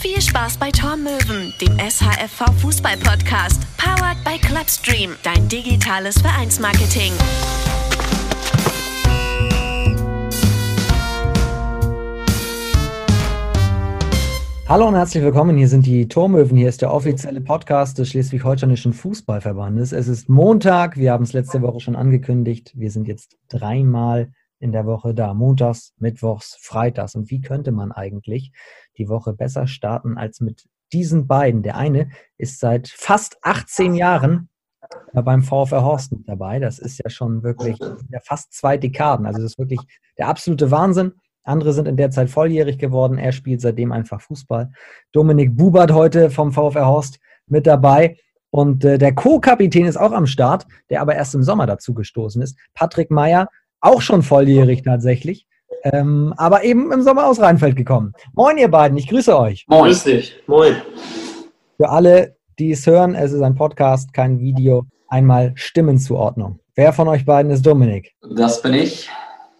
Viel Spaß bei Tormöwen, dem SHFV Fußball Podcast, powered by Clubstream, dein digitales Vereinsmarketing. Hallo und herzlich willkommen. Hier sind die Tormöwen. Hier ist der offizielle Podcast des Schleswig-Holsteinischen Fußballverbandes. Es ist Montag. Wir haben es letzte Woche schon angekündigt. Wir sind jetzt dreimal in der Woche da. Montags, Mittwochs, Freitags. Und wie könnte man eigentlich die Woche besser starten als mit diesen beiden? Der eine ist seit fast 18 Jahren beim VfR Horst mit dabei. Das ist ja schon wirklich ja, fast zwei Dekaden. Also das ist wirklich der absolute Wahnsinn. Andere sind in der Zeit volljährig geworden. Er spielt seitdem einfach Fußball. Dominik Bubert heute vom VfR Horst mit dabei. Und äh, der Co-Kapitän ist auch am Start, der aber erst im Sommer dazu gestoßen ist. Patrick Meyer, auch schon volljährig tatsächlich, ähm, aber eben im Sommer aus Rheinfeld gekommen. Moin, ihr beiden, ich grüße euch. Moin. Grüß dich. Moin. Für alle, die es hören, es ist ein Podcast, kein Video. Einmal Stimmenzuordnung. Wer von euch beiden ist Dominik? Das bin ich.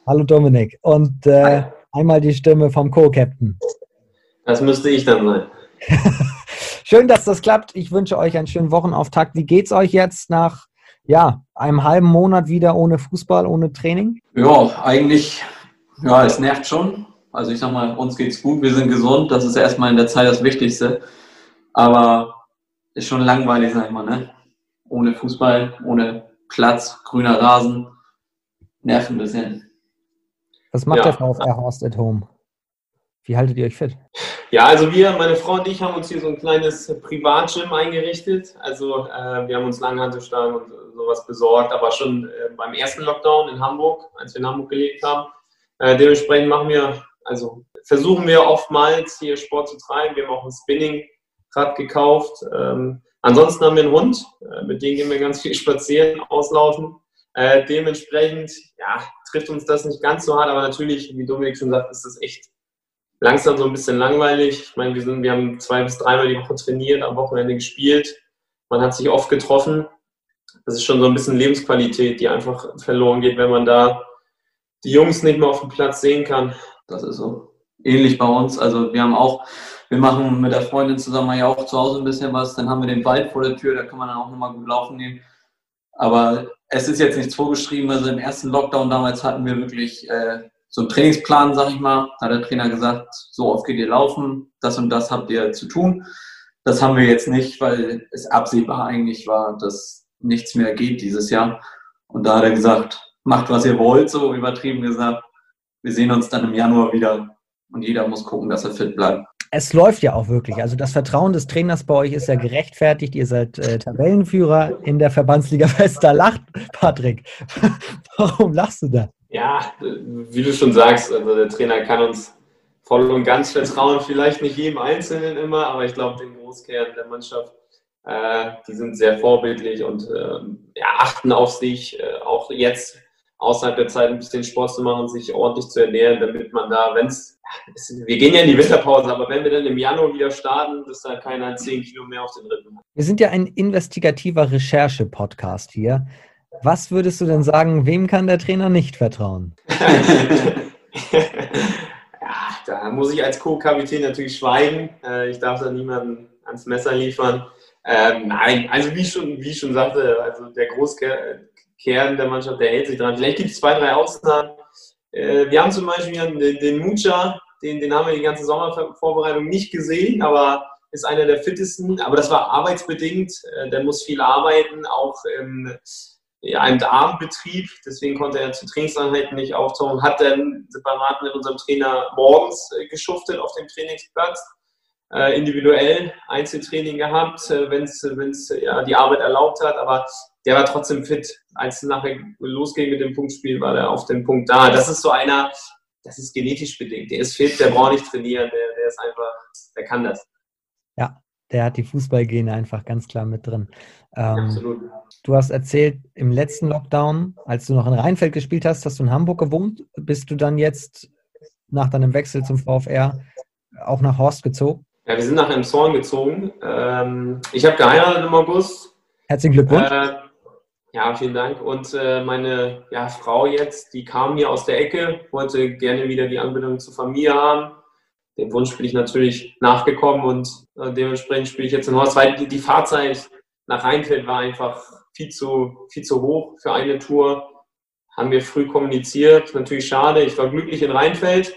Hallo Dominik. Und äh, einmal die Stimme vom Co-Captain. Das müsste ich dann sein. Schön, dass das klappt. Ich wünsche euch einen schönen Wochenauftakt. Wie geht's euch jetzt nach ja, einem halben Monat wieder ohne Fußball, ohne Training? Ja, eigentlich, ja, es nervt schon. Also ich sag mal, uns geht's gut, wir sind gesund, das ist erstmal in der Zeit das Wichtigste. Aber ist schon langweilig, sag ich mal, ne? Ohne Fußball, ohne Platz, grüner Rasen. Nerven ein bisschen. Was macht ja. der VfR Horst at Home? Wie haltet ihr euch fit? Ja, also wir, meine Frau und ich, haben uns hier so ein kleines Privatgym eingerichtet. Also äh, wir haben uns Langhantelstangen und sowas besorgt, aber schon äh, beim ersten Lockdown in Hamburg, als wir in Hamburg gelebt haben. Äh, dementsprechend machen wir, also versuchen wir oftmals hier Sport zu treiben. Wir haben auch ein Spinningrad gekauft. Ähm, ansonsten haben wir einen Hund, äh, mit dem gehen wir ganz viel spazieren, auslaufen. Äh, dementsprechend ja, trifft uns das nicht ganz so hart, aber natürlich, wie Dominik schon sagt, ist das echt langsam so ein bisschen langweilig. Ich meine, wir, sind, wir haben zwei bis dreimal die Woche trainiert, am Wochenende gespielt. Man hat sich oft getroffen das ist schon so ein bisschen Lebensqualität, die einfach verloren geht, wenn man da die Jungs nicht mehr auf dem Platz sehen kann. Das ist so. Ähnlich bei uns. Also wir haben auch, wir machen mit der Freundin zusammen ja auch zu Hause ein bisschen was. Dann haben wir den Wald vor der Tür, da kann man dann auch nochmal gut laufen gehen. Aber es ist jetzt nichts vorgeschrieben. Also im ersten Lockdown damals hatten wir wirklich äh, so einen Trainingsplan, sag ich mal. Da hat der Trainer gesagt, so oft geht ihr laufen, das und das habt ihr zu tun. Das haben wir jetzt nicht, weil es absehbar eigentlich war, dass nichts mehr geht dieses Jahr. Und da hat er gesagt, macht was ihr wollt, so übertrieben gesagt. Wir sehen uns dann im Januar wieder und jeder muss gucken, dass er fit bleibt. Es läuft ja auch wirklich. Also das Vertrauen des Trainers bei euch ist ja gerechtfertigt. Ihr seid äh, Tabellenführer in der Verbandsliga West. Da lacht Patrick. Warum lachst du da? Ja, wie du schon sagst, also der Trainer kann uns voll und ganz vertrauen. Vielleicht nicht jedem Einzelnen immer, aber ich glaube, den Großkern der Mannschaft äh, die sind sehr vorbildlich und äh, ja, achten auf sich, äh, auch jetzt außerhalb der Zeit ein bisschen Sport zu machen und sich ordentlich zu ernähren, damit man da, wenn es, wir gehen ja in die Winterpause, aber wenn wir dann im Januar wieder starten, dass da keiner 10 Kilo mehr auf den Rippen hat. Wir sind ja ein investigativer Recherche-Podcast hier. Was würdest du denn sagen, wem kann der Trainer nicht vertrauen? ja, da muss ich als Co-Kapitän natürlich schweigen. Äh, ich darf da niemanden ans Messer liefern. Ähm, nein, also wie ich schon, wie ich schon sagte, also der Großkern der Mannschaft, der hält sich dran. Vielleicht gibt es zwei, drei Ausnahmen. Äh, wir haben zum Beispiel den, den Mucha, den, den haben wir die ganze Sommervorbereitung nicht gesehen, aber ist einer der fittesten. Aber das war arbeitsbedingt. Äh, der muss viel arbeiten, auch im, im Abendbetrieb. Deswegen konnte er zu Trainingseinheiten nicht auftauchen. Hat dann separat mit unserem Trainer morgens äh, geschuftet auf dem Trainingsplatz äh, individuell Einzeltraining gehabt, äh, wenn es ja, die Arbeit erlaubt hat, aber der war trotzdem fit. Als es nachher losging mit dem Punktspiel, war er auf dem Punkt da. Das ist so einer, das ist genetisch bedingt. Der ist fit, der braucht nicht trainieren, der, der ist einfach, der kann das. Ja, der hat die Fußballgene einfach ganz klar mit drin. Ähm, Absolut. Du hast erzählt, im letzten Lockdown, als du noch in Rheinfeld gespielt hast, hast du in Hamburg gewohnt. Bist du dann jetzt nach deinem Wechsel zum VfR auch nach Horst gezogen? Ja, wir sind nach einem Zorn gezogen. Ähm, ich habe geheiratet im August. Herzlichen Glückwunsch. Äh, ja, vielen Dank. Und äh, meine ja, Frau jetzt, die kam hier aus der Ecke, wollte gerne wieder die Anbindung zur Familie haben. dem Wunsch bin ich natürlich nachgekommen und äh, dementsprechend spiele ich jetzt in Horst, weil die Fahrzeit nach Rheinfeld war einfach viel zu, viel zu hoch für eine Tour. Haben wir früh kommuniziert. Natürlich schade. Ich war glücklich in Rheinfeld.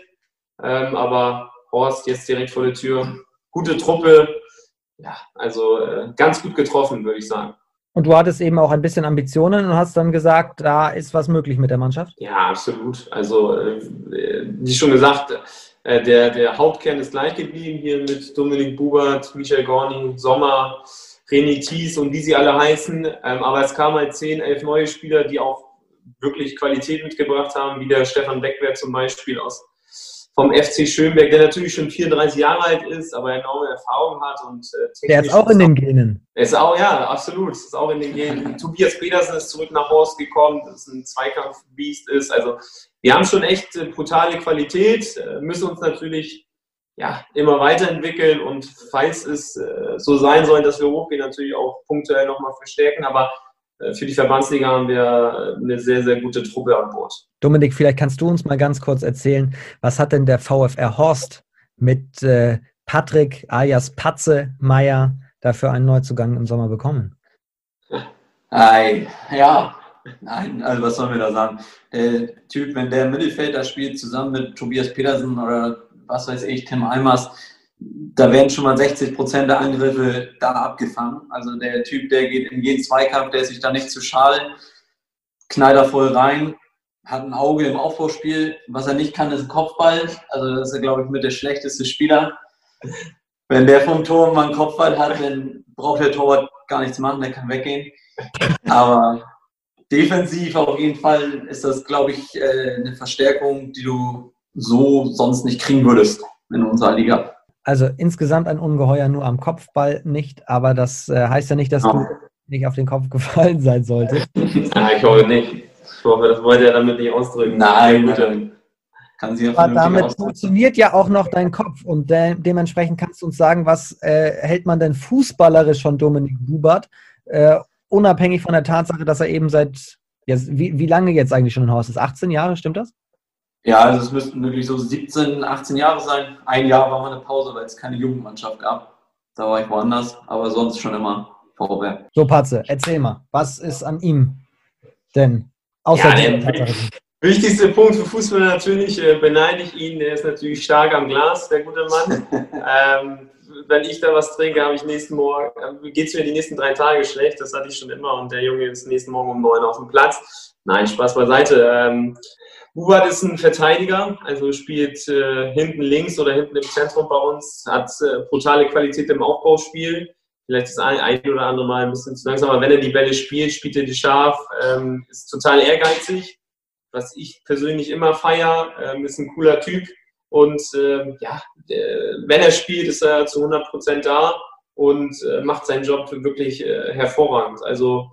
Ähm, aber Horst jetzt direkt vor der Tür. Gute Truppe. Ja, also äh, ganz gut getroffen, würde ich sagen. Und du hattest eben auch ein bisschen Ambitionen und hast dann gesagt, da ist was möglich mit der Mannschaft? Ja, absolut. Also, äh, wie schon gesagt, äh, der, der Hauptkern ist gleich geblieben hier mit Dominik Bubert, Michael Gorni, Sommer, René Thies und wie sie alle heißen. Ähm, aber es kamen halt zehn, elf neue Spieler, die auch wirklich Qualität mitgebracht haben, wie der Stefan Beckwerk zum Beispiel aus vom FC Schönberg, der natürlich schon 34 Jahre alt ist, aber enorme Erfahrung hat und äh, Der ist auch in den Genen. Ist auch, ja, absolut. Ist auch in den Genen. Tobias Petersen ist zurück nach Horst gekommen, das ein Zweikampfbeast ist. Also wir haben schon echt äh, brutale Qualität, äh, müssen uns natürlich ja, immer weiterentwickeln und falls es äh, so sein soll, dass wir hochgehen, natürlich auch punktuell nochmal verstärken. Aber äh, für die Verbandsliga haben wir eine sehr, sehr gute Truppe an Bord. Dominik, vielleicht kannst du uns mal ganz kurz erzählen, was hat denn der VfR Horst mit äh, Patrick alias Patze Meier dafür einen Neuzugang im Sommer bekommen? Ei, ja, nein, also was sollen wir da sagen? Der Typ, wenn der Mittelfelder spielt, zusammen mit Tobias Petersen oder was weiß ich, Tim Eimers, da werden schon mal 60 Prozent der Angriffe da abgefangen. Also der Typ, der geht in jeden Zweikampf, der ist sich da nicht zu da voll rein, hat ein Auge im Aufbauspiel. Was er nicht kann, ist ein Kopfball. Also das ist, glaube ich, mit der schlechteste Spieler. Wenn der vom Tor mal einen Kopfball hat, dann braucht der Torwart gar nichts machen, der kann weggehen. Aber defensiv auf jeden Fall ist das, glaube ich, äh, eine Verstärkung, die du so sonst nicht kriegen würdest in unserer Liga. Also insgesamt ein Ungeheuer nur am Kopfball nicht, aber das äh, heißt ja nicht, dass oh. du nicht auf den Kopf gefallen sein solltest. ah, ich hoffe nicht. Ich hoffe, das wollte er damit nicht ausdrücken. Nein, gut, dann kann sie ja Aber damit ausdrücken. funktioniert ja auch noch dein Kopf und de dementsprechend kannst du uns sagen, was äh, hält man denn fußballerisch von Dominik Bubert, äh, unabhängig von der Tatsache, dass er eben seit, ja, wie, wie lange jetzt eigentlich schon in Haus ist? 18 Jahre, stimmt das? Ja, also es müssten wirklich so 17, 18 Jahre sein. Ein Jahr war mal eine Pause, weil es keine Jugendmannschaft gab. Da war ich woanders, aber sonst schon immer VfR. So, Patze, erzähl mal, was ist an ihm denn? Außer ja, der wichtigste Punkt für Fußballer natürlich, äh, beneide ich ihn, der ist natürlich stark am Glas, der gute Mann. ähm, wenn ich da was trinke, habe ich nächsten Morgen, äh, geht es mir die nächsten drei Tage schlecht, das hatte ich schon immer und der Junge ist nächsten Morgen um neun auf dem Platz. Nein, Spaß beiseite. Ähm, Hubert ist ein Verteidiger, also spielt äh, hinten links oder hinten im Zentrum bei uns, hat äh, brutale Qualität im Aufbauspiel. Vielleicht das ein, ein oder andere Mal ein bisschen zu langsam, aber wenn er die Bälle spielt, spielt er die scharf, ähm, ist total ehrgeizig, was ich persönlich immer feier, ähm, ist ein cooler Typ und äh, ja, wenn er spielt, ist er zu 100 Prozent da und äh, macht seinen Job wirklich äh, hervorragend. Also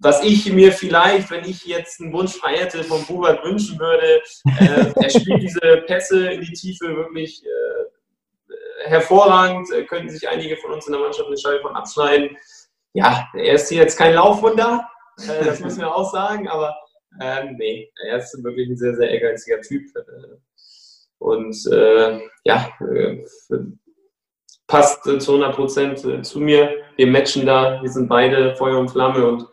was ich mir vielleicht, wenn ich jetzt einen Wunsch frei hätte, von Bubert wünschen würde, äh, er spielt diese Pässe in die Tiefe wirklich äh, hervorragend, äh, könnten sich einige von uns in der Mannschaft eine Scheibe von abschneiden. Ja, er ist hier jetzt kein Laufwunder, äh, das müssen wir auch sagen, aber ähm, nee, er ist wirklich ein sehr, sehr ehrgeiziger Typ. Äh, und äh, ja, passt zu 100 Prozent zu mir. Wir matchen da, wir sind beide Feuer und Flamme und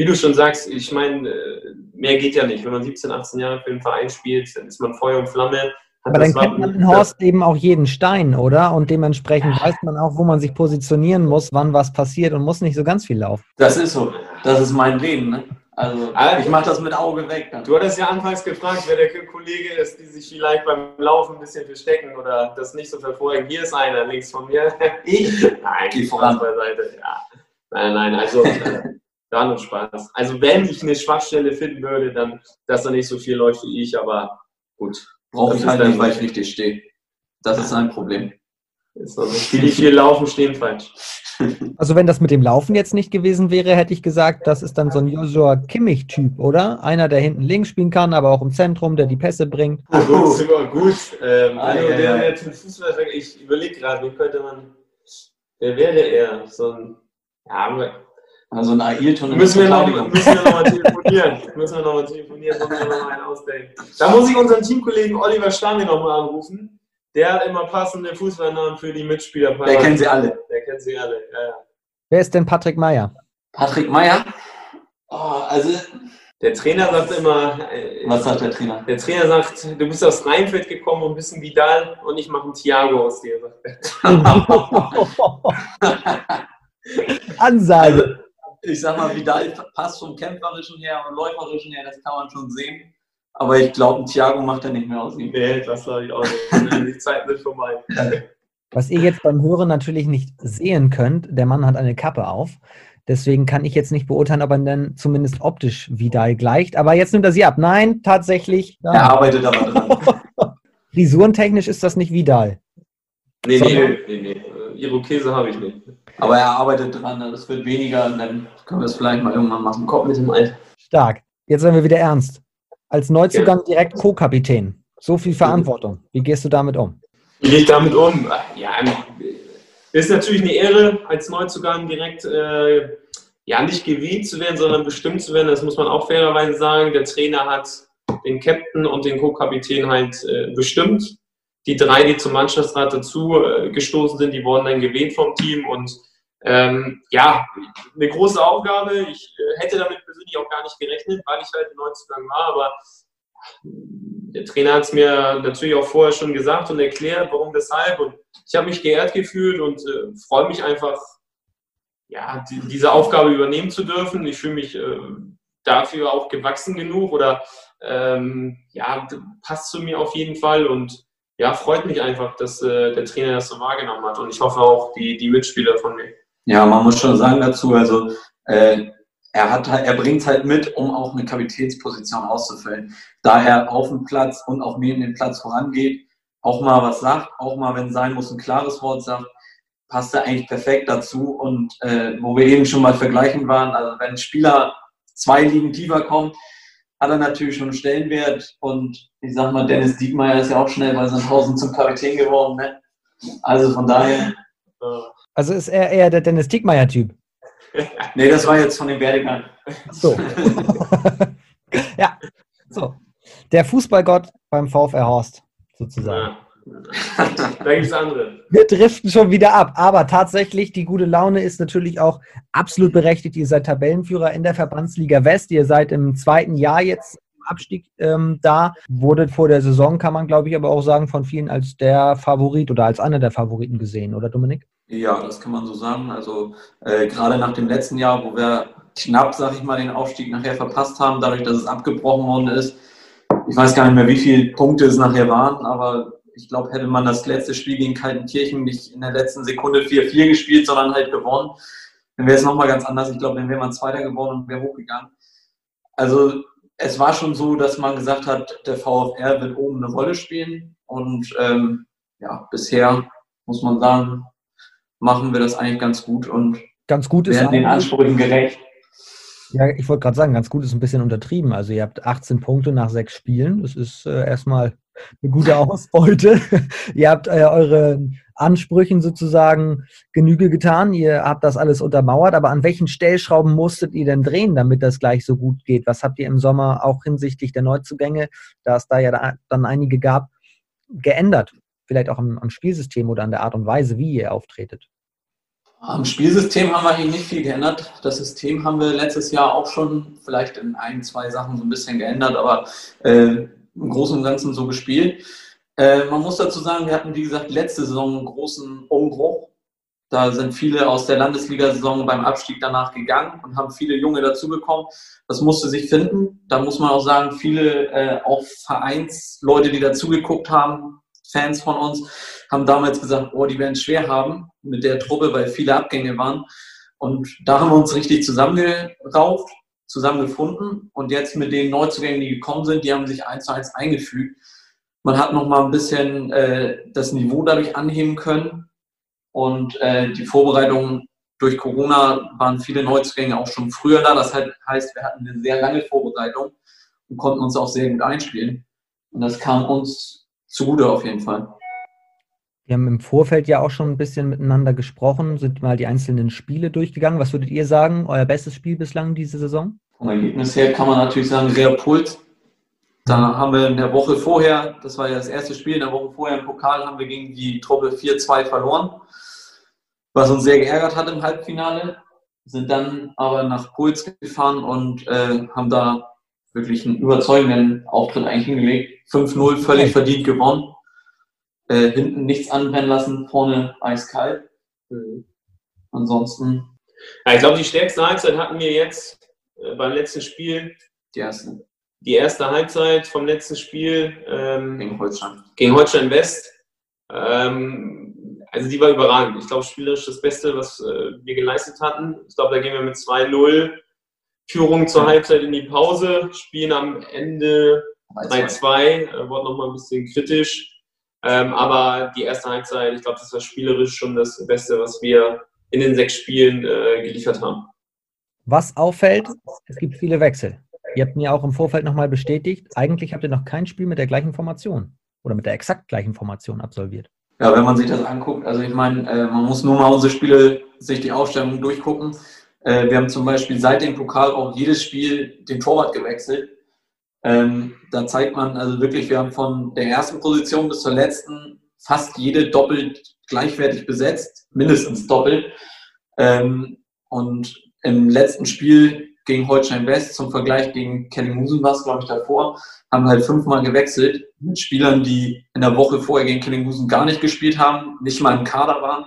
wie du schon sagst, ich meine, äh, mehr geht ja nicht. Wenn man 17, 18 Jahre für den Verein spielt, dann ist man Feuer und Flamme. Aber dann kennt man in Horst eben auch jeden Stein, oder? Und dementsprechend ja. weiß man auch, wo man sich positionieren muss, wann was passiert und muss nicht so ganz viel laufen. Das ist so. Das ist mein Leben. Ne? Also, ich mache das mit Auge weg. Dann. Du hattest ja anfangs gefragt, wer der Kollege ist, die sich vielleicht beim Laufen ein bisschen verstecken oder das nicht so verfolgen. Hier ist einer links von mir. Ich? Nein, die voran beiseite. Ja. Nein, nein, also da nur Spaß. Also wenn ich eine Schwachstelle finden würde, dann, dass er nicht so viel läuft wie ich, aber gut. Brauche ich halt nicht, weil ich richtig stehe. Das ist ein Problem. Die, die viel laufen, stehen falsch. Also wenn das mit dem Laufen jetzt nicht gewesen wäre, hätte ich gesagt, das ist dann so ein Joshua Kimmich-Typ, oder? Einer, der hinten links spielen kann, aber auch im Zentrum, der die Pässe bringt. Oh, gut, super gut. Ähm, ah, also ja, der, der zum Fußball, ich überlege gerade, wie könnte man, wer wäre er? So ein, ja, also ein Ailton müssen wir, noch, müssen wir nochmal telefonieren. müssen wir nochmal telefonieren, müssen wir nochmal einen ausdenken. Da muss ich unseren Teamkollegen Oliver Stange nochmal anrufen. der hat immer passende Fußballnamen für die Mitspieler. Der kennt sie alle. Der kennt sie alle, ja, ja. Wer ist denn Patrick Meyer? Patrick Meyer? Oh, also, Der Trainer sagt immer, äh, was sagt der Trainer? der Trainer sagt, du bist aus Rheinfeld gekommen und bist ein Vidal und ich mache einen Thiago aus dir. Ansage. Ich sag mal, Vidal passt vom Kämpferischen her und Läuferischen her, das kann man schon sehen. Aber ich glaube, ein Thiago macht er nicht mehr aus ihm. Nee, das glaube ich auch nicht. Die Zeiten sind vorbei. Was ihr jetzt beim Hören natürlich nicht sehen könnt, der Mann hat eine Kappe auf. Deswegen kann ich jetzt nicht beurteilen, ob er dann zumindest optisch Vidal gleicht. Aber jetzt nimmt er sie ab. Nein, tatsächlich. Er arbeitet aber dran. Frisurentechnisch ist das nicht Vidal. Nee, Sondern- nee, nee, nee. Äh, Irokese habe ich nicht. Aber er arbeitet dran, das wird weniger und dann können wir es vielleicht mal irgendwann machen. Kommt mit dem Alter. Stark. Jetzt werden wir wieder ernst. Als Neuzugang direkt Co-Kapitän. So viel Verantwortung. Wie gehst du damit um? Wie gehe ich damit um? Ja, ist natürlich eine Ehre, als Neuzugang direkt äh, ja nicht gewählt zu werden, sondern bestimmt zu werden. Das muss man auch fairerweise sagen. Der Trainer hat den Captain und den Co-Kapitän halt äh, bestimmt. Die drei, die zum Mannschaftsrat dazu äh, gestoßen sind, die wurden dann gewählt vom Team und ähm, ja, eine große Aufgabe. Ich äh, hätte damit persönlich auch gar nicht gerechnet, weil ich halt ein Neuzugang war, aber der Trainer hat es mir natürlich auch vorher schon gesagt und erklärt, warum, weshalb. Und ich habe mich geehrt gefühlt und äh, freue mich einfach, ja, die, diese Aufgabe übernehmen zu dürfen. Ich fühle mich äh, dafür auch gewachsen genug oder ähm, ja, passt zu mir auf jeden Fall und ja, freut mich einfach, dass äh, der Trainer das so wahrgenommen hat und ich hoffe auch die, die Mitspieler von mir. Ja, man muss schon sagen dazu, also äh, er, hat, halt- er bringt es halt mit, um auch eine Kapitänsposition auszufüllen. Da er auf dem Platz und auch neben dem Platz vorangeht, auch mal was sagt, auch mal, wenn sein muss, ein klares Wort sagt, passt er eigentlich perfekt dazu. Und äh, wo wir eben schon mal vergleichen waren, also wenn ein Spieler zwei Ligen tiefer kommt, hat er natürlich schon einen Stellenwert. Und ich sag mal, Dennis Diekmeyer ist ja auch schnell bei Sandhausen zum Kapitän geworden. Ne? Also von daher, Äh, Also ist er eher der Dennis Diekmeyer-Typ. nee, das war jetzt von dem Werdegang. So. ja. So. Der Fußballgott beim VfR Horst, sozusagen. ja. da gibt es andere. Wir driften schon wieder ab. Aber tatsächlich, die gute Laune ist natürlich auch absolut berechtigt. Ihr seid Tabellenführer in der Verbandsliga West. Ihr seid im zweiten Jahr jetzt im Abstieg ähm, da. Wurdet vor der Saison, kann man glaube ich aber auch sagen, von vielen als der Favorit oder als einer der Favoriten gesehen, oder Dominik? Ja, das kann man so sagen. Also äh, gerade nach dem letzten Jahr, wo wir knapp, sag ich mal, den Aufstieg nachher verpasst haben, dadurch, dass es abgebrochen worden ist. Ich weiß gar nicht mehr, wie viele Punkte es nachher waren, aber ich glaube, hätte man das letzte Spiel gegen Kaltenkirchen nicht in der letzten Sekunde 4-4 gespielt, sondern halt gewonnen, dann wäre es nochmal ganz anders. Ich glaube, dann wäre man Zweiter geworden und wäre hochgegangen. Also es war schon so, dass man gesagt hat, der VfR wird oben eine Rolle spielen. Und ähm, ja, bisher muss man sagen, machen wir das eigentlich ganz gut und Ganz gut ist werden den Ansprüchen gerecht. Ja, ich wollte gerade sagen, ganz gut ist ein bisschen untertrieben. Also ihr habt 18 Punkte nach sechs Spielen. Das ist äh, erstmal eine gute Ausbeute. ihr habt äh, eure Ansprüchen sozusagen Genüge getan. Ihr habt das alles untermauert. Aber an welchen Stellschrauben musstet ihr denn drehen, damit das gleich so gut geht? Was habt ihr im Sommer auch hinsichtlich der Neuzugänge, da es da ja da, dann einige gab, geändert? Vielleicht auch am, am Spielsystem oder an der Art und Weise, wie ihr auftretet. Am Spielsystem haben wir eigentlich nicht viel geändert. Das System haben wir letztes Jahr auch schon vielleicht in ein, zwei Sachen so ein bisschen geändert, aber äh, im Großen und Ganzen so gespielt. Äh, man muss dazu sagen, wir hatten, wie gesagt, letzte Saison einen großen Umbruch. Da sind viele aus der Landesliga-Saison beim Abstieg danach gegangen und haben viele Junge dazu bekommen. Das musste sich finden. Da muss man auch sagen, viele äh, auch Vereinsleute, die dazugeguckt haben, Fans von uns, haben damals gesagt, oh, die werden es schwer haben mit der Truppe, weil viele Abgänge waren. Und da haben wir uns richtig zusammengerauft, zusammengefunden. Und jetzt mit den Neuzugängen, die gekommen sind, die haben sich eins zu eins eingefügt. Man hat noch mal ein bisschen äh, das Niveau dadurch anheben können. Und äh, die Vorbereitungen durch Corona waren viele Neuzugänge auch schon früher da. Das halt heißt, wir hatten eine sehr lange Vorbereitung und konnten uns auch sehr gut einspielen. Und das kam uns zugute auf jeden Fall. Wir haben im Vorfeld ja auch schon ein bisschen miteinander gesprochen, sind mal die einzelnen Spiele durchgegangen. Was würdet ihr sagen, euer bestes Spiel bislang diese Saison? Vom Ergebnis her kann man natürlich sagen, Real Puls. Da haben wir in der Woche vorher, das war ja das erste Spiel, in der Woche vorher im Pokal haben wir gegen die Truppe 4-2 verloren, was uns sehr geärgert hat im Halbfinale. Sind dann aber nach Puls gefahren und äh, haben da wirklich einen überzeugenden Auftritt eigentlich hingelegt. 5-0 völlig verdient gewonnen. Äh, hinten nichts anbrennen lassen, vorne eiskalt. Mhm. Ansonsten. Ja, ich glaube, die stärkste Halbzeit hatten wir jetzt äh, beim letzten Spiel. Die erste. Die erste Halbzeit vom letzten Spiel ähm, gegen Holstein. Gegen Holstein West. Ähm, also die war überragend. Ich glaube, spielerisch das Beste, was äh, wir geleistet hatten. Ich glaube, da gehen wir mit 2-0 Führung zur Halbzeit in die Pause, spielen am Ende 3-2, äh, wurde nochmal ein bisschen kritisch. Ähm, aber die erste Halbzeit, ich glaube, das war spielerisch schon das Beste, was wir in den sechs Spielen äh, geliefert haben. Was auffällt, es gibt viele Wechsel. Ihr habt mir auch im Vorfeld nochmal bestätigt, eigentlich habt ihr noch kein Spiel mit der gleichen Formation oder mit der exakt gleichen Formation absolviert. Ja, wenn man sich das anguckt, also ich meine, äh, man muss nur mal unsere Spiele, sich die Aufstellung durchgucken. Äh, wir haben zum Beispiel seit dem Pokal auch jedes Spiel den Torwart gewechselt. Ähm, da zeigt man also wirklich, wir haben von der ersten Position bis zur letzten fast jede doppelt gleichwertig besetzt, mindestens doppelt. Ähm, und im letzten Spiel gegen Holstein West, zum Vergleich gegen Kellinghusen war es, glaube ich, davor, haben halt fünfmal gewechselt mit Spielern, die in der Woche vorher gegen Kellinghusen gar nicht gespielt haben, nicht mal im Kader waren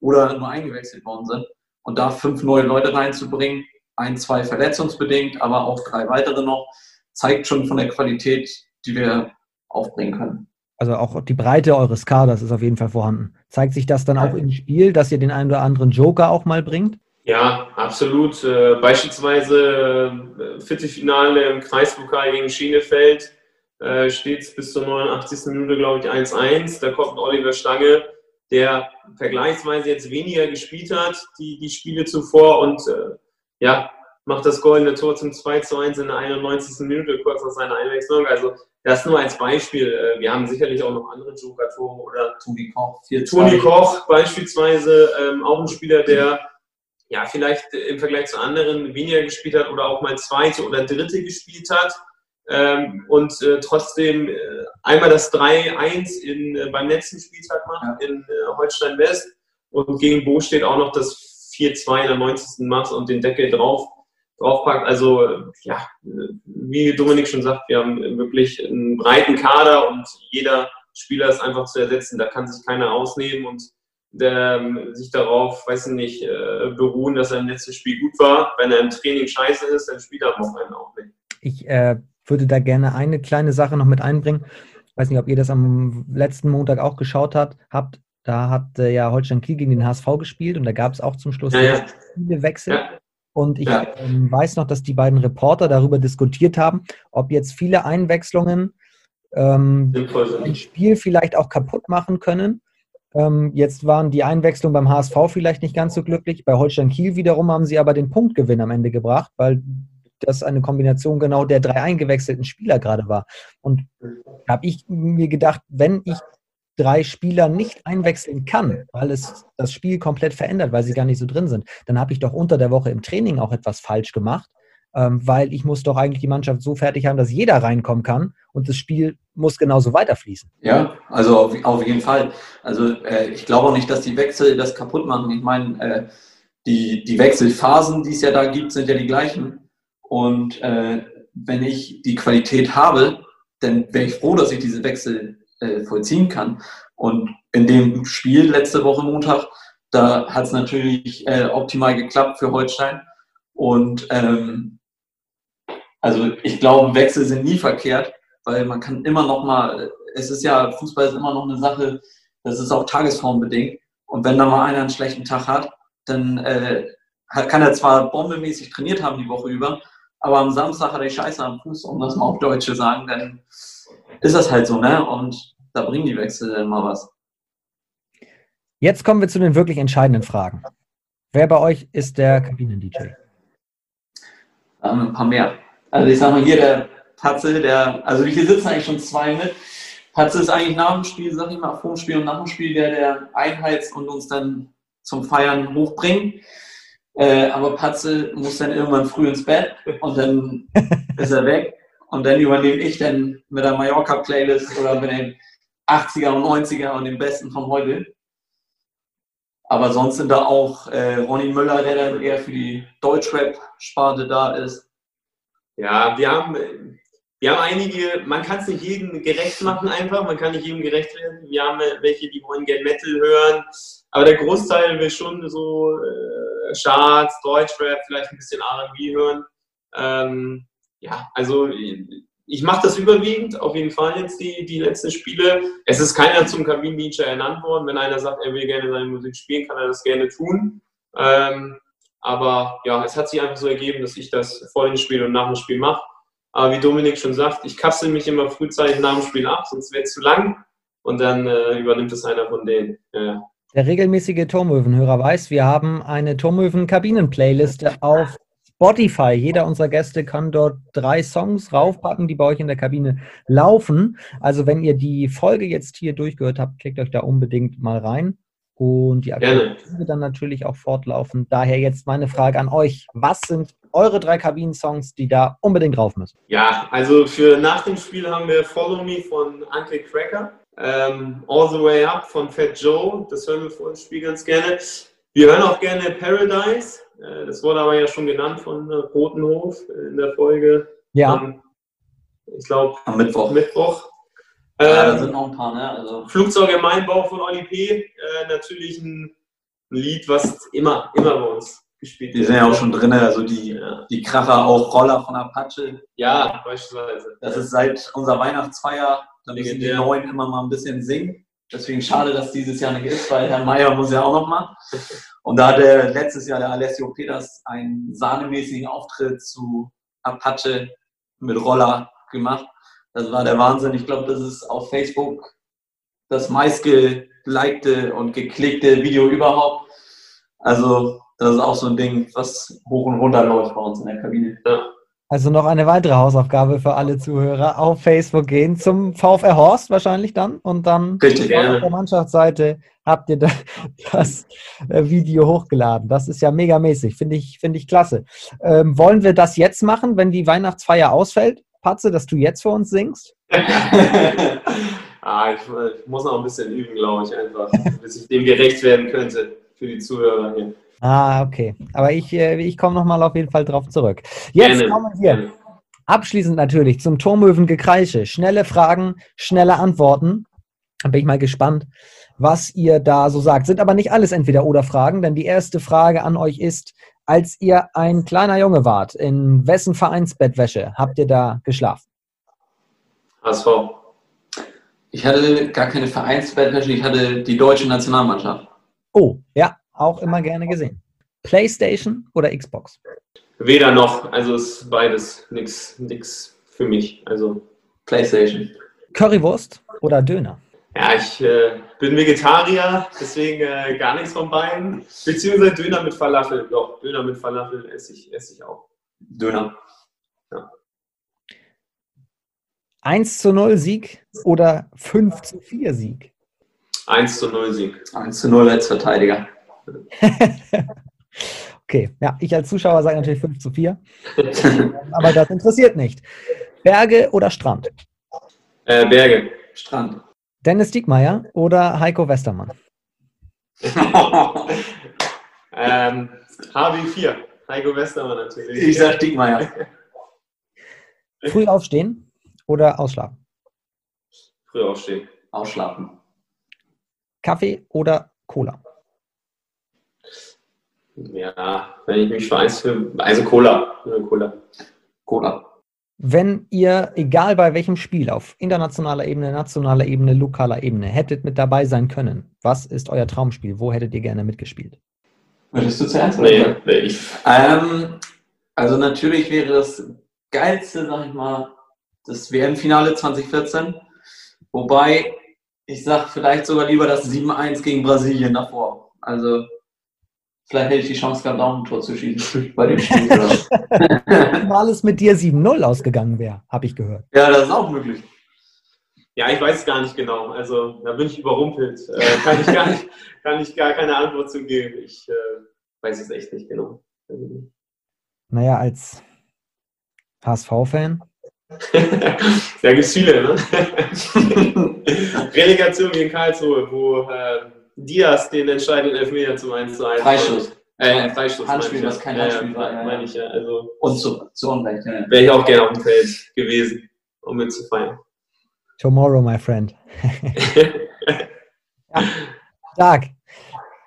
oder nur eingewechselt worden sind. Und da fünf neue Leute reinzubringen, ein, zwei verletzungsbedingt, aber auch drei weitere noch, zeigt schon von der Qualität, die wir aufbringen können. Also auch die Breite eures Kaders ist auf jeden Fall vorhanden. Zeigt sich das dann auch im Spiel, dass ihr den einen oder anderen Joker auch mal bringt? Ja, absolut. Äh, beispielsweise äh, Viertelfinale im Kreispokal gegen Schienefeld äh, steht es bis zur 89. Minute, glaube ich, 1-1. Da kommt Oliver Stange, der vergleichsweise jetzt weniger gespielt hat, die, die Spiele zuvor und äh, ja, macht das goldene Tor zum 2 zu 1 in der 91. Minute, kurz nach seiner Einwechslung. Also das nur als Beispiel. Äh, wir haben sicherlich auch noch andere Joker-Tore oder Toni Koch. Toni Koch beispielsweise, ähm, auch ein Spieler, der ja vielleicht im Vergleich zu anderen weniger gespielt hat oder auch mal zweite oder dritte gespielt hat. Ähm, und äh, trotzdem äh, einmal das 3-1 äh, beim letzten Spieltag macht ja. in äh, Holstein West und gegen Bo steht auch noch das 4-2 in der 90. macht und den Deckel drauf draufpackt. Also ja, wie Dominik schon sagt, wir haben wirklich einen breiten Kader und jeder Spieler ist einfach zu ersetzen. Da kann sich keiner ausnehmen und der, ähm, sich darauf, weiß ich nicht, äh, beruhen, dass er im letzten Spiel gut war. Wenn er im Training scheiße ist, dann spielt er am Wochenende auch nicht. Ich äh, würde da gerne eine kleine Sache noch mit einbringen. Ich weiß nicht, ob ihr das am letzten Montag auch geschaut habt. habt. Da hat äh, ja Holstein Kiel gegen den HSV gespielt und da gab es auch zum Schluss ja, ja. viele Wechsel. Ja. Und ich ähm, weiß noch, dass die beiden Reporter darüber diskutiert haben, ob jetzt viele Einwechslungen ähm, ein Spiel vielleicht auch kaputt machen können. Ähm, jetzt waren die Einwechslungen beim HSV vielleicht nicht ganz so glücklich. Bei Holstein Kiel wiederum haben sie aber den Punktgewinn am Ende gebracht, weil das eine Kombination genau der drei eingewechselten Spieler gerade war. Und da habe ich mir gedacht, wenn ich drei Spieler nicht einwechseln kann, weil es das Spiel komplett verändert, weil sie gar nicht so drin sind, dann habe ich doch unter der Woche im Training auch etwas falsch gemacht, ähm, weil ich muss doch eigentlich die Mannschaft so fertig haben, dass jeder reinkommen kann und das Spiel muss genauso weiterfließen. Ja, also auf, auf jeden Fall. Also äh, ich glaube auch nicht, dass die Wechsel das kaputt machen. Ich meine, äh, die, die Wechselphasen, die es ja da gibt, sind ja die gleichen. Und äh, wenn ich die Qualität habe, dann wäre ich froh, dass ich diese Wechsel äh, vollziehen kann. Und in dem Spiel letzte Woche Montag, da hat es natürlich äh, optimal geklappt für Holstein. Und ähm, also ich glaube, Wechsel sind nie verkehrt, weil man kann immer noch mal, es ist ja, Fußball ist immer noch eine Sache, das ist auch tagesformbedingt. Und wenn da mal einer einen schlechten Tag hat, dann äh, kann er zwar bombemäßig trainiert haben die Woche über, aber am Samstag hat er Scheiße am Fuß, um das mal auf Deutsche sagen, dann ist das halt so, ne? Und da bringen die Wechsel dann mal was. Jetzt kommen wir zu den wirklich entscheidenden Fragen. Wer bei euch ist der Kabinen-DJ? Ähm, ein paar mehr. Also ich sag mal hier, der Patze, der, also hier sitzen eigentlich schon zwei mit. Patze ist eigentlich nach dem Spiel, sag ich mal, vor dem Spiel und nach dem Spiel, der der einheizt und uns dann zum Feiern hochbringt. Äh, aber Patze muss dann irgendwann früh ins Bett und dann ist er weg. und dann übernehme ich dann mit der Mallorca-Playlist oder mit den 80er und 90er und den besten von heute. Aber sonst sind da auch äh, Ronny Müller, der dann eher für die Deutschrap-Sparte da ist. Ja, wir haben, wir haben einige, man kann es nicht jedem gerecht machen einfach, man kann nicht jedem gerecht werden. Wir haben welche, die wollen gerne Metal hören, aber der Großteil will schon so äh, Charts, Deutschrap, vielleicht ein bisschen R&B hören. Ähm, ja, also ich mache das überwiegend, auf jeden Fall jetzt die, die letzten Spiele. Es ist keiner zum Kabinen-DJ ernannt worden. Wenn einer sagt, er will gerne seine Musik spielen, kann er das gerne tun. Ähm, aber ja, es hat sich einfach so ergeben, dass ich das vor dem Spiel und nach dem Spiel mache. Aber wie Dominik schon sagt, ich kapsel mich immer frühzeitig nach dem Spiel ab, sonst wird es zu lang und dann äh, übernimmt es einer von denen. Ja. Der regelmäßige Turmöwenhörer weiß, wir haben eine Turmöwen-Kabinen-Playliste auf Spotify. Jeder unserer Gäste kann dort drei Songs raufpacken, die bei euch in der Kabine laufen. Also wenn ihr die Folge jetzt hier durchgehört habt, klickt euch da unbedingt mal rein. Und die Aktion wird dann natürlich auch fortlaufen. Daher jetzt meine Frage an euch. Was sind eure drei Kabinen-Songs, die da unbedingt drauf müssen? Ja, also für nach dem Spiel haben wir Follow Me von Uncle Cracker. Ähm, All the Way Up von Fat Joe. Das hören wir vor dem Spiel ganz gerne. Wir hören auch gerne Paradise äh, das wurde aber ja schon genannt von äh, Rotenhof in der Folge. Ja. Am, ich glaube, am Mittwoch. Mittwoch. Ja, da sind noch ein paar, ne? Also. Flugzeug im Mainbau von Oli P. Äh, natürlich ein, ein, Lied, was immer, immer bei uns gespielt wird. Die sind ja auch schon drin, also die, ja. die Kracher, auch Roller von Apache. Ja, beispielsweise. Das ist seit unserer Weihnachtsfeier, da müssen die Neuen immer mal ein bisschen singen. Deswegen schade, dass dieses Jahr nicht ist, weil Herr Meier muss ja auch noch mal. Und da hatte letztes Jahr der Alessio Peters einen sahnemäßigen Auftritt zu Apache mit Roller gemacht. Das war der Wahnsinn. Ich glaube, das ist auf Facebook das meistgelikte und geklickte Video überhaupt. Also, das ist auch so ein Ding, was hoch und runter läuft bei uns in der Kabine. Ja. Also noch eine weitere Hausaufgabe für alle Zuhörer. Auf Facebook gehen zum VfR Horst wahrscheinlich dann und dann Richtig, auf der Mannschaftsseite habt ihr das äh, Video hochgeladen. Das ist ja megamäßig, finde ich, finde ich klasse. Ähm, wollen wir das jetzt machen, wenn die Weihnachtsfeier ausfällt? Patze, dass du jetzt für uns singst? ah, ich, ich, muss noch ein bisschen üben, glaube ich, einfach, bis ich dem gerecht werden könnte für die Zuhörer hier. Ah, okay. Aber ich, äh, ich komme nochmal auf jeden Fall drauf zurück. Jetzt Gerne. kommen wir abschließend natürlich zum Turmöwen-Gekreische. Schnelle Fragen, schnelle Antworten. Da bin ich mal gespannt, was ihr da so sagt. Sind aber nicht alles Entweder-Oder-Fragen, denn die erste Frage an euch ist, als ihr ein kleiner Junge wart, in wessen Vereinsbettwäsche habt ihr da geschlafen? HSV. Ich hatte gar keine Vereinsbettwäsche, ich hatte die deutsche Nationalmannschaft. Oh, ja, auch immer gerne gesehen. PlayStation oder Xbox? Weder noch, also ist beides nichts nix für mich. Also PlayStation. Currywurst oder Döner? Ja, ich äh, bin Vegetarier, deswegen äh, gar nichts von beiden. Beziehungsweise Döner mit Falafel. Doch, Döner mit Falafel esse ich, esse ich auch. Döner. Ja. 1 zu 0 Sieg oder 5 zu 4 Sieg? 1 zu 0 Sieg. 1 zu 0 als Verteidiger. okay, ja, ich als Zuschauer sage natürlich 5 zu 4. Aber das interessiert nicht. Berge oder Strand? Äh, Berge. Strand. Dennis Diekmeyer oder Heiko Westermann? ähm, HB4. Heiko Westermann natürlich. Ich sag Diekmeyer. Früh aufstehen oder ausschlafen? Früh aufstehen. Ausschlafen. Kaffee oder Cola? Ja, wenn ich mich für eins für, also Cola. Cola. Cola. Wenn ihr, egal bei welchem Spiel, auf internationaler Ebene, nationaler Ebene, lokaler Ebene, hättet mit dabei sein können, was ist euer Traumspiel? Wo hättet ihr gerne mitgespielt? Würdest du zuerst? Nee, nee ich. Ähm, also natürlich wäre das Geilste, sag ich mal, das WM-Finale 2014. Wobei, ich sag vielleicht sogar lieber das 7-1 gegen Brasilien davor. Also Vielleicht hätte ich die Chance gehabt, auch ein Tor zu schießen bei dem Spiel. Mal es mit dir 7-0 ausgegangen wäre, habe ich gehört. Ja, das ist auch möglich. Ja, ich weiß es gar nicht genau. Also da bin ich überrumpelt. Äh, kann, ich gar nicht, kann ich gar keine Antwort zu geben. Ich äh, weiß es echt nicht genau. Naja, als HSV-Fan da gibt es viele, ne? Relegation gegen Karlsruhe, wo äh, Diaz den entscheidenden Elfmeter zum 1 zu 1 Freischuss. Äh, Freistoß. Handspiel, ist kein. Handspiel Ja, war, ja, meine ich ja. Also Und zu, zu Unrecht. Ja. wäre ich auch gerne auf dem Feld gewesen, um mitzufeiern. Tomorrow, my friend. Stark.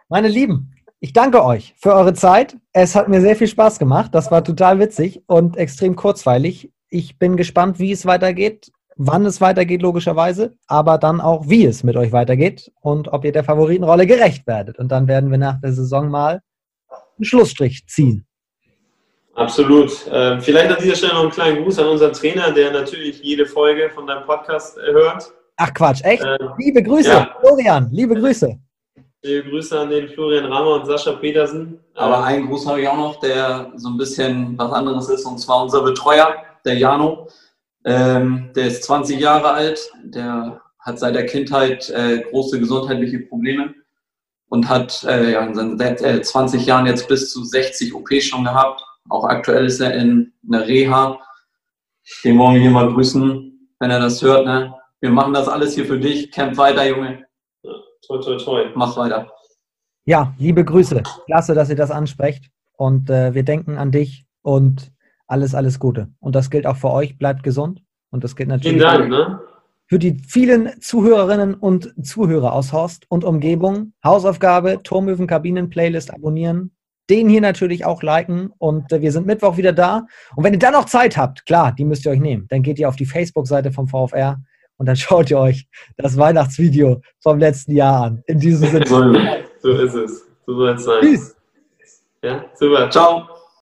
Meine Lieben, ich danke euch für eure Zeit. Es hat mir sehr viel Spaß gemacht. Das war total witzig und extrem kurzweilig. Ich bin gespannt, wie es weitergeht, wann es weitergeht, logischerweise, aber dann auch, wie es mit euch weitergeht und ob ihr der Favoritenrolle gerecht werdet. Und dann werden wir nach der Saison mal einen Schlussstrich ziehen. Absolut. Ähm, vielleicht an dieser Stelle noch einen kleinen Gruß an unseren Trainer, der natürlich jede Folge von deinem Podcast äh, hört. Ach Quatsch, echt? Äh, Liebe Grüße, ja. Florian, liebe Grüße. liebe Grüße an den Florian Rammer und Sascha Petersen. Aber einen Gruß habe ich auch noch, der so ein bisschen was anderes ist, und zwar unser Betreuer, der Jano. Ähm, der ist 20 Jahre alt, der hat seit der Kindheit äh, große gesundheitliche Probleme und hat äh, ja, in seinen seit, äh, 20 Jahren jetzt bis zu 60 OP schon gehabt. Auch aktuell ist er in einer Reha. Den wollen wir hier mal grüßen, wenn er das hört. Ne? Wir machen das alles hier für dich. Camp weiter, Junge. toi, toi, toi. Mach weiter. Ja, liebe Grüße. Klasse, dass ihr das ansprecht. Und äh, wir denken an dich und alles, alles Gute. Und das gilt auch für euch. Bleibt gesund. Und das gilt natürlich Dank. Ne? für die vielen Zuhörerinnen und Zuhörer aus Horst und Umgebung. Hausaufgabe, Turmöwen-Kabinen-Playlist abonnieren. Den hier natürlich auch liken. Und äh, wir sind Mittwoch wieder da. Und wenn ihr dann noch Zeit habt, klar, die müsst ihr euch nehmen. Dann geht ihr auf die Facebook-Seite vom VfR und dann schaut ihr euch das Weihnachtsvideo vom letzten Jahr an. In diesem Sinne. So, So ist es. So soll es sein. Tschüss. Ja, super. Ciao.